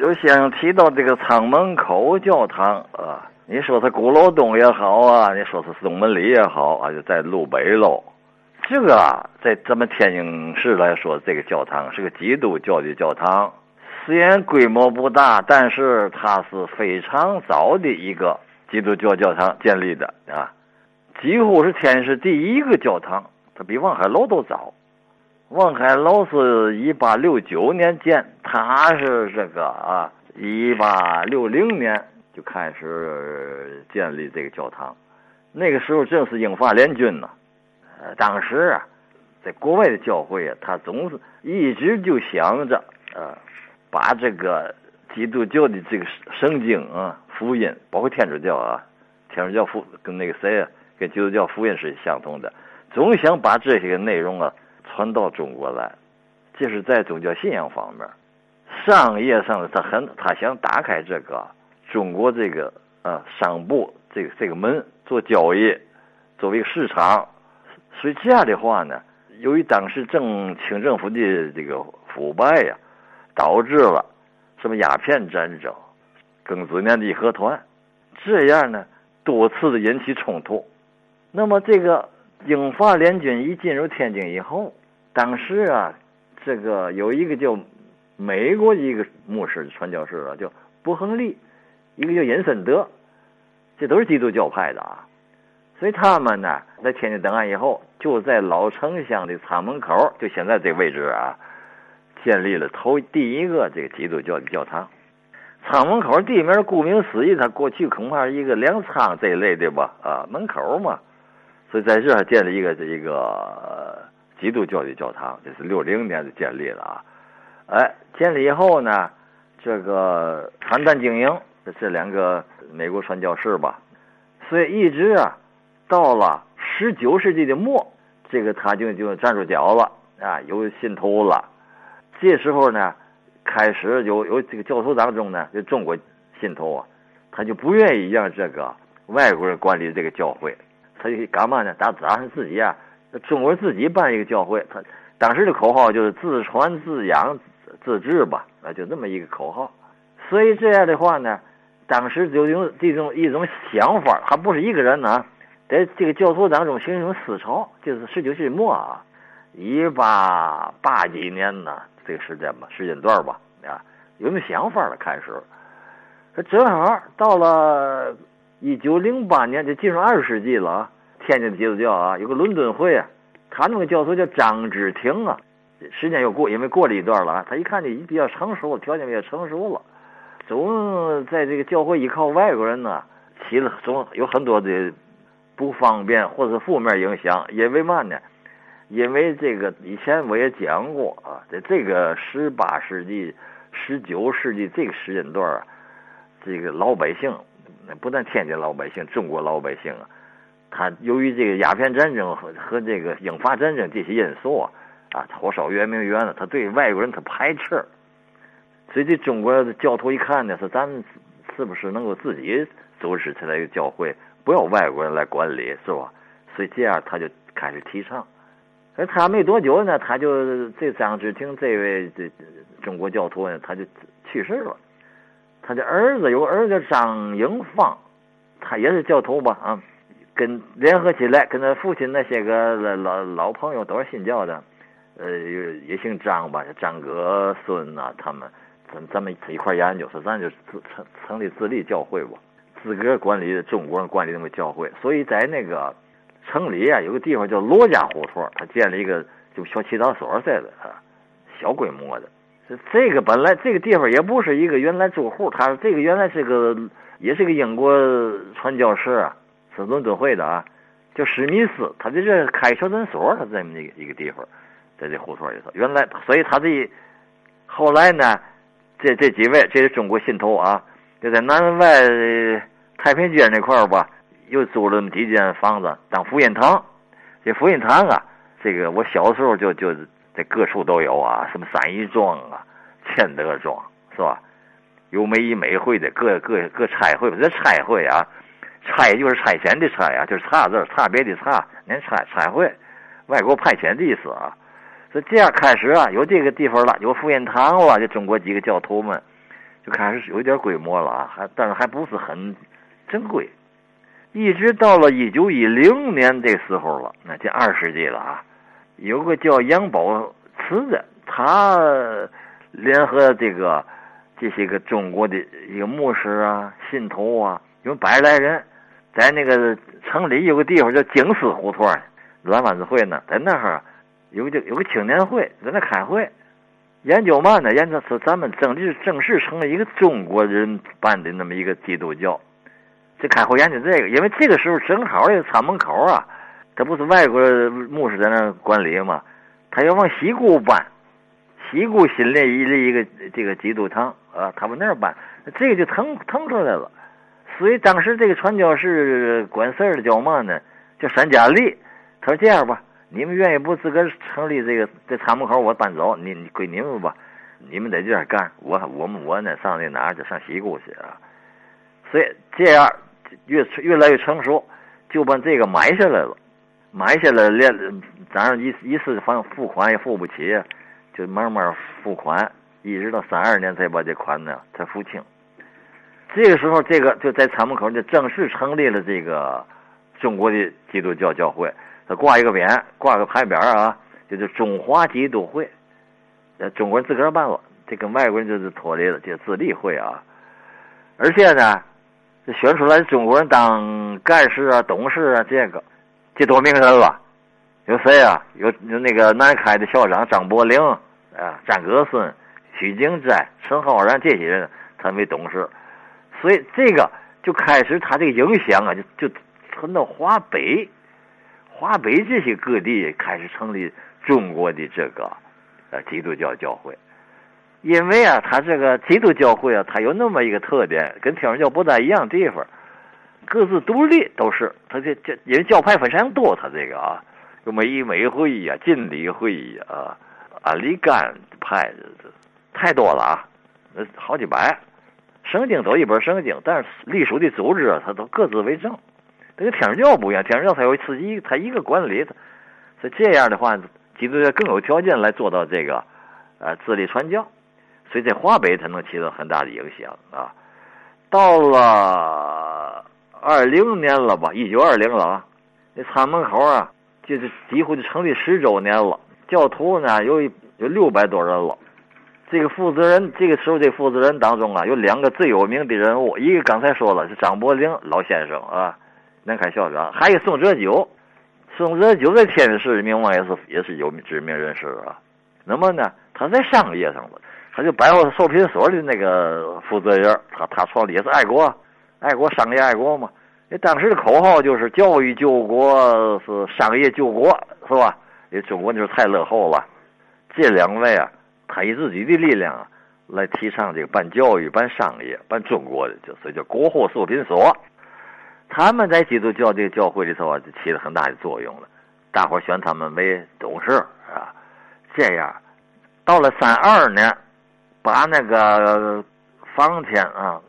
有先生提到这个仓门口教堂啊，你说它鼓楼东也好啊，你说是东门里也好啊，就在路北喽。这个啊，在咱们天津市来说，这个教堂是个基督教的教堂，虽然规模不大，但是它是非常早的一个基督教教堂建立的啊，几乎是天津市第一个教堂，它比望海楼都早。望海楼是一八六九年建，它是这个啊，一八六零年就开始建立这个教堂，那个时候正是英法联军呢。呃，当时啊，在国外的教会啊，他总是一直就想着呃，把这个基督教的这个圣经啊、福音，包括天主教啊，天主教福跟那个谁啊，跟基督教福音是相同的，总想把这些内容啊传到中国来。这是在宗教信仰方面，商业上他很他想打开这个中国这个啊商部这个这个门做交易，作为市场。所以这样的话呢，由于当时政清政府的这个腐败呀，导致了什么鸦片战争、庚子年的义和团，这样呢多次的引起冲突。那么这个英法联军一进入天津以后，当时啊，这个有一个叫美国一个牧师传教士啊，叫伯亨利，一个叫尹森德，这都是基督教派的啊。所以他们呢，在天津登岸以后，就在老城乡的仓门口，就现在这位置啊，建立了头第一个这个基督教的教堂。仓门口地名顾名思义，它过去恐怕是一个粮仓这一类的吧，啊，门口嘛，所以在这建立一个这一个基督教的教堂，这是六零年就建立了啊。哎，建立以后呢，这个邯郸经营这两个美国传教士吧，所以一直啊。到了十九世纪的末，这个他就就站住脚了啊，有信徒了。这时候呢，开始有有这个教徒当中呢，就中国信徒啊，他就不愿意让这个外国人管理这个教会，他就干嘛呢？打打算自己啊，中国人自己办一个教会。他当时的口号就是自传自养自治吧，啊，就那么一个口号。所以这样的话呢，当时就用这种一种想法，还不是一个人呢。在这个教徒当中形成思潮，就是十九世纪末啊，一八八几年呢，这个时间吧，时间段吧，啊，有那想法了，开始。他正好到了一九零八年，就进入二十世纪了啊。天津的基督教啊，有个伦敦会啊，他那个教授叫张之庭啊，时间又过，因为过了一段了，他一看你比较成熟，条件比较成熟了，总在这个教会依靠外国人呢，起了总有很多的。不方便或者负面影响，因为嘛呢？因为这个以前我也讲过啊，在这个十八世纪、十九世纪这个时间段啊，这个老百姓，不但天津老百姓，中国老百姓啊，他由于这个鸦片战争和和这个英法战争这些因素啊，啊，火烧圆明园了，他对外国人他排斥，所以这中国教徒一看呢，说咱们是不是能够自己组织起来一个教会？不要外国人来管理，是吧？所以这样他就开始提倡。而他没多久呢，他就这张之庭这位这中国教徒呢，他就去世了。他的儿子有个儿子张英芳，他也是教徒吧？啊，跟联合起来跟他父亲那些个老老朋友都是信教的，呃，也姓张吧？张哥孙呐，他们咱咱们一块研究，说咱就成成立自立教会吧。自个管理中国人管理那个教会，所以在那个城里啊，有个地方叫罗家胡同，他建了一个就小祈祷所似的啊，小规模的。这这个本来这个地方也不是一个原来住户，他这个原来是个也是个英国传教士啊，是伦敦会的啊，叫史密斯，他在这开小诊所，他这么一个一个地方，在这胡同里头。原来，所以他这后来呢，这这几位这是中国信徒啊，就在南外。太平街那块儿吧，又租了那么几间房子当福音堂。这福音堂啊，这个我小时候就就在各处都有啊，什么三义庄啊、千德庄，是吧？有美以美会的各各各差会，这差会啊，差就是差遣的差呀，就是差字差别的差，连差差会，外国派遣的意思啊。所以这样开始啊，有这个地方了，有福音堂了，就中国几个教徒们就开始有点规模了啊，还但是还不是很正规。一直到了一九一零年这时候了，那这二世纪了啊，有个叫杨宝慈的，他联合这个这些个中国的一个牧师啊、信徒啊，有百来人，在那个城里有个地方叫京思胡同，蓝湾子会呢，在那儿有个有个青年会，在那开会。研究嘛呢？研究是咱们正式正式成了一个中国人办的那么一个基督教。这开会研究这个，因为这个时候正好这个仓门口啊，他不是外国牧师在那管理嘛，他要往西固办，西固新立一立一个这个基督堂啊，他往那儿办，这个就腾腾出来了。所以当时这个传教士管事儿的叫嘛呢？叫山家利。他说这样吧。你们愿意不自个儿成立这个在仓门口我搬走，你归你们吧，你们在这儿干，我我们我呢上那哪儿去上西固去啊？所以这样越越来越成熟，就把这个买下来了，买下来连咱一一次反正付款也付不起，就慢慢付款，一直到三二年才把这款呢才付清。这个时候，这个就在仓门口就正式成立了这个中国的基督教教会。他挂一个匾，挂个牌匾啊，就是中华基督会。呃，中国人自个儿办了，这跟外国人就是脱离了，这自立会啊。而且呢，选出来中国人当干事啊、董事啊，这个这多名人了。有谁啊？有有那个南开的校长张伯苓啊、张格孙、许景斋、陈浩然这些人，他为董事。所以这个就开始他这个影响啊，就就传到华北。华北这些各地开始成立中国的这个呃基督教教会，因为啊，他这个基督教会啊，它有那么一个特点，跟天主教不大一样地方，各自独立都是。他这这因为教派非常多，他这个啊，有美美会议啊、晋理会议啊、安里干派，太多了啊，那好几百。圣经都一本圣经，但是隶属的组织啊，它都各自为政。这个天主教不一样，天主教它有自己，它一个管理，所以这样的话，基督教更有条件来做到这个，呃，自立传教，所以在华北才能起到很大的影响啊。到了二零年了吧，一九二零了啊，那仓门口啊，就是几乎就成立十周年了，教徒呢有有六百多人了。这个负责人，这个时候这负责人当中啊，有两个最有名的人物，一个刚才说了是张伯苓老先生啊。南开校长，还有宋哲九，宋哲九在天津市名望也是也是有名知名人士啊。那么呢，他在商业上了，他就百货售品所的那个负责人，他他创立也是爱国，爱国商业爱国嘛。那当时的口号就是教育救国，是商业救国，是吧？因为中国就是太落后了。这两位啊，他以自己的力量啊来提倡这个办教育、办商业、办中国的，就所以叫国货作品所。他们在基督教这个教会里头啊，就起了很大的作用了。大伙选他们为董事啊，这样到了三二年，把那个房钱啊，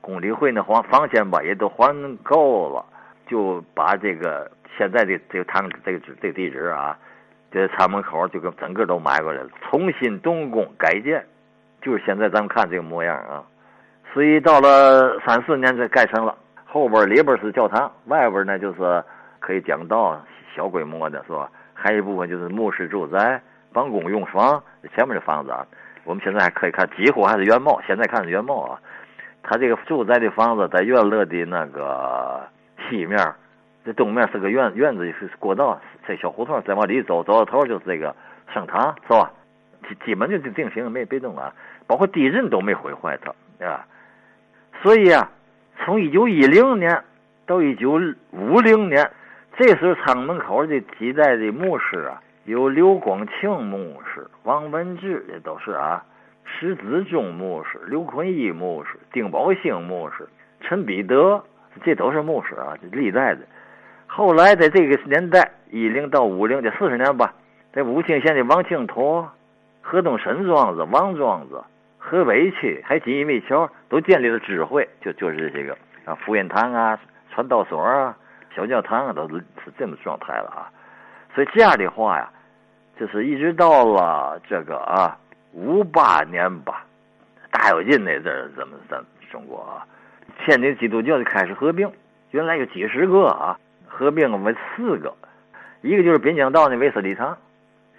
公理会那房房钱吧也都还够了，就把这个现在的这个堂这个这个地址啊，这厂门口就跟整个都买过来了，重新动工改建，就是现在咱们看这个模样啊。所以到了三四年才盖成了。后边里边是教堂，外边呢就是可以讲道，小规模的是吧？还有一部分就是牧师住宅、办公用房。前面的房子啊，我们现在还可以看，几乎还是原貌。现在看是原貌啊。他这个住宅的房子在院乐的那个 西面，这东面是个院院子，是过道，这小胡同再往里走，走到头就是这个圣堂，是吧？基基本就定型，没别动啊，包括地震都没毁坏它，啊。所以啊。从一九一零年到一九五零年，这时候仓门口的几代的牧师啊，有刘光庆牧师、王文志，这都是啊；石子忠牧师、刘坤一牧师、丁宝兴牧师、陈彼得，这都是牧师啊，历代的。后来在这个年代，一零到五零这四十年吧，在武清县的王庆坨、河东沈庄子、王庄子。河北区还锦衣卫桥都建立了智慧，就就是这个啊，福音堂啊、传道所啊、小教堂啊，都是这么状态了啊。所以这样的话呀，就是一直到了这个啊五八年吧，大跃进那阵儿，咱们咱中国啊，天津基督教就开始合并，原来有几十个啊，合并为四个，一个就是滨江道那威斯理堂，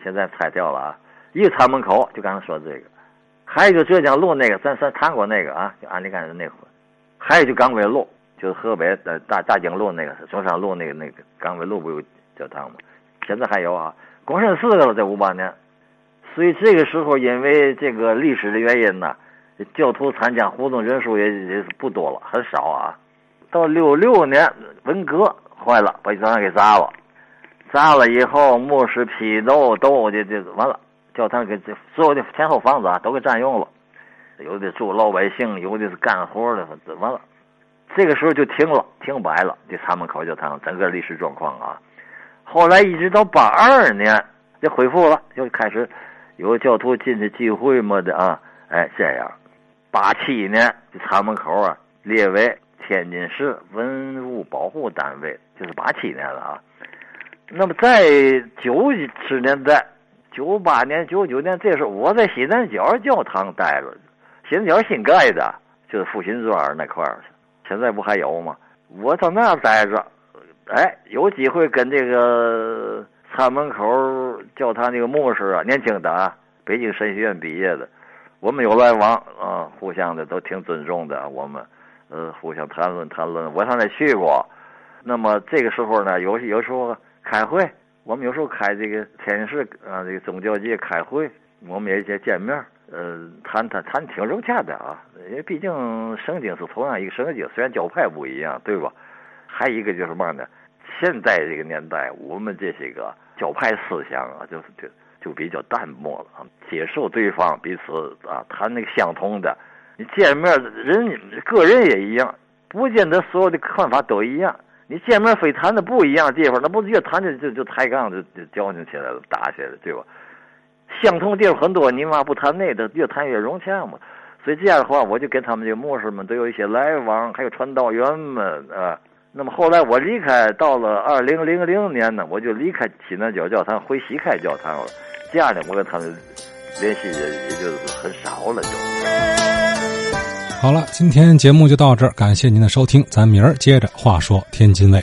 现在拆掉了啊，一个仓门口，就刚才说的这个，还有就浙江路那个，咱咱谈过那个啊，就安利干的那回，还有就港威路，就是河北的大大经路那个中山路那个那个港威路不有教堂吗？现在还有啊，光剩四个了，在五八年。所以这个时候，因为这个历史的原因呢，教徒参加活动人数也也是不多了，很少啊。到六六年文革坏了，把教堂给砸了，炸了以后，牧师批斗斗的就完了，教堂给这所有的前后房子啊都给占用了，有的住老百姓，有的是干活的，完了。这个时候就停了，停摆了，这三门口教堂整个历史状况啊。后来一直到八二年就恢复了，就开始。有教徒进去聚会么的啊？哎，这样，八七年这仓门口啊列为天津市文物保护单位，就是八七年了啊。那么在九十年代，九八年、九九年，这时候我在西南角教堂待着，西南角新盖的，就是复兴庄那块儿，现在不还有吗？我到那儿待着，哎，有机会跟这个。仓门口教堂那个牧师啊，年轻的啊，北京神学院毕业的，我们有来往啊，互相的都挺尊重的。我们呃互相谈论谈论，我上那去过。那么这个时候呢，有有时候开会，我们有时候开这个天津市啊这个宗教界开会，我们也见见面，呃谈谈谈挺融洽的啊。因为毕竟圣经是同样一个圣经，虽然教派不一样，对吧？还一个就是嘛呢？现在这个年代，我们这些个教派思想啊，就是就就比较淡漠了啊，接受对方彼此啊谈那个相同的，你见面人个人也一样，不见得所有的看法都一样。你见面非谈的不一样的地方，那不越谈就就就抬杠就就较劲起来了，打起来了，对吧？相同地方很多，你嘛不谈那个，越谈越融洽嘛。所以这样的话，我就跟他们这个牧师们都有一些来往，还有传道员们啊。那么后来我离开，到了二零零零年呢，我就离开西南角教堂，回西开教堂了。这样呢，我跟他们联系也也就很少了，就。好了，今天节目就到这儿，感谢您的收听，咱明儿接着话说天津卫。